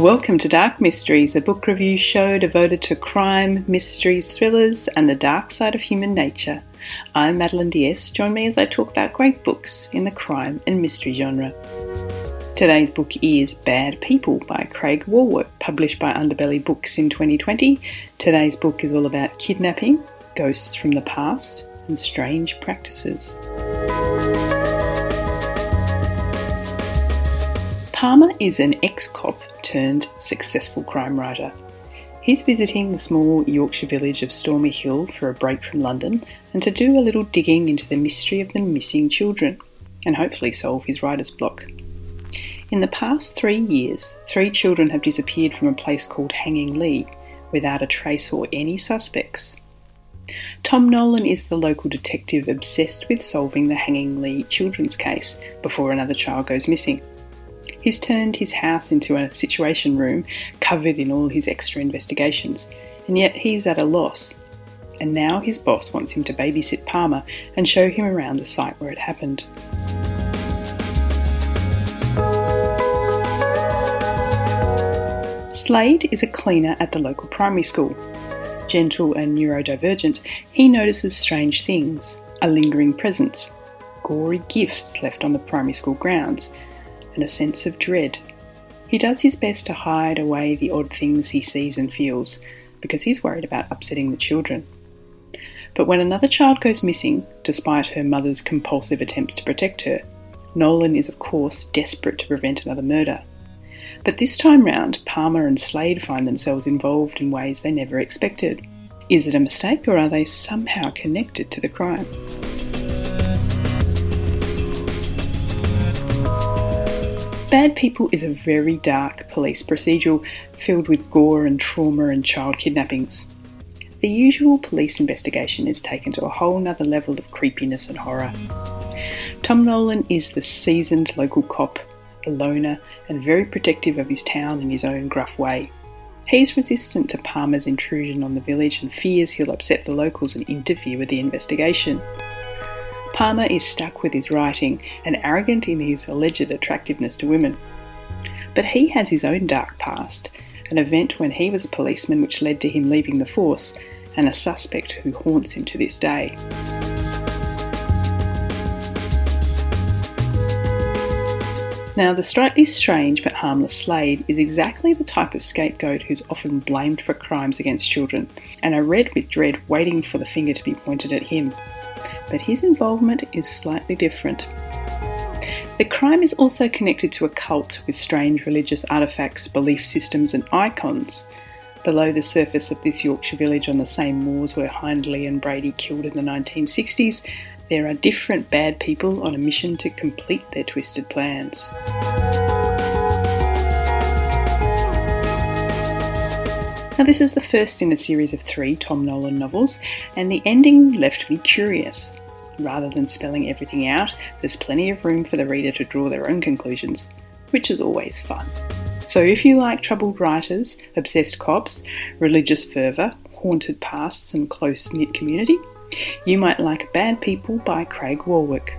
Welcome to Dark Mysteries, a book review show devoted to crime, mysteries, thrillers, and the dark side of human nature. I'm Madeline Diaz. Join me as I talk about great books in the crime and mystery genre. Today's book is Bad People by Craig Warwick, published by Underbelly Books in 2020. Today's book is all about kidnapping, ghosts from the past, and strange practices. Palmer is an ex cop turned successful crime writer. He's visiting the small Yorkshire village of Stormy Hill for a break from London and to do a little digging into the mystery of the missing children and hopefully solve his writer's block. In the past three years, three children have disappeared from a place called Hanging Lee without a trace or any suspects. Tom Nolan is the local detective obsessed with solving the Hanging Lee children's case before another child goes missing. He's turned his house into a situation room covered in all his extra investigations, and yet he's at a loss. And now his boss wants him to babysit Palmer and show him around the site where it happened. Slade is a cleaner at the local primary school. Gentle and neurodivergent, he notices strange things a lingering presence, gory gifts left on the primary school grounds, and a sense of dread. He does his best to hide away the odd things he sees and feels because he's worried about upsetting the children. But when another child goes missing, despite her mother's compulsive attempts to protect her, Nolan is, of course, desperate to prevent another murder. But this time round, Palmer and Slade find themselves involved in ways they never expected. Is it a mistake or are they somehow connected to the crime? Bad People is a very dark police procedural filled with gore and trauma and child kidnappings. The usual police investigation is taken to a whole nother level of creepiness and horror. Tom Nolan is the seasoned local cop, a loner, and very protective of his town in his own gruff way. He's resistant to Palmer's intrusion on the village and fears he'll upset the locals and interfere with the investigation. Palmer is stuck with his writing and arrogant in his alleged attractiveness to women. But he has his own dark past, an event when he was a policeman which led to him leaving the force, and a suspect who haunts him to this day. Now, the slightly strange but harmless Slade is exactly the type of scapegoat who's often blamed for crimes against children, and I read with dread waiting for the finger to be pointed at him but his involvement is slightly different. The crime is also connected to a cult with strange religious artefacts, belief systems, and icons. Below the surface of this Yorkshire village on the same moors where Hindley and Brady killed in the 1960s, there are different bad people on a mission to complete their twisted plans. Now, this is the first in a series of three Tom Nolan novels, and the ending left me curious. Rather than spelling everything out, there's plenty of room for the reader to draw their own conclusions, which is always fun. So, if you like troubled writers, obsessed cops, religious fervour, haunted pasts, and close knit community, you might like Bad People by Craig Warwick.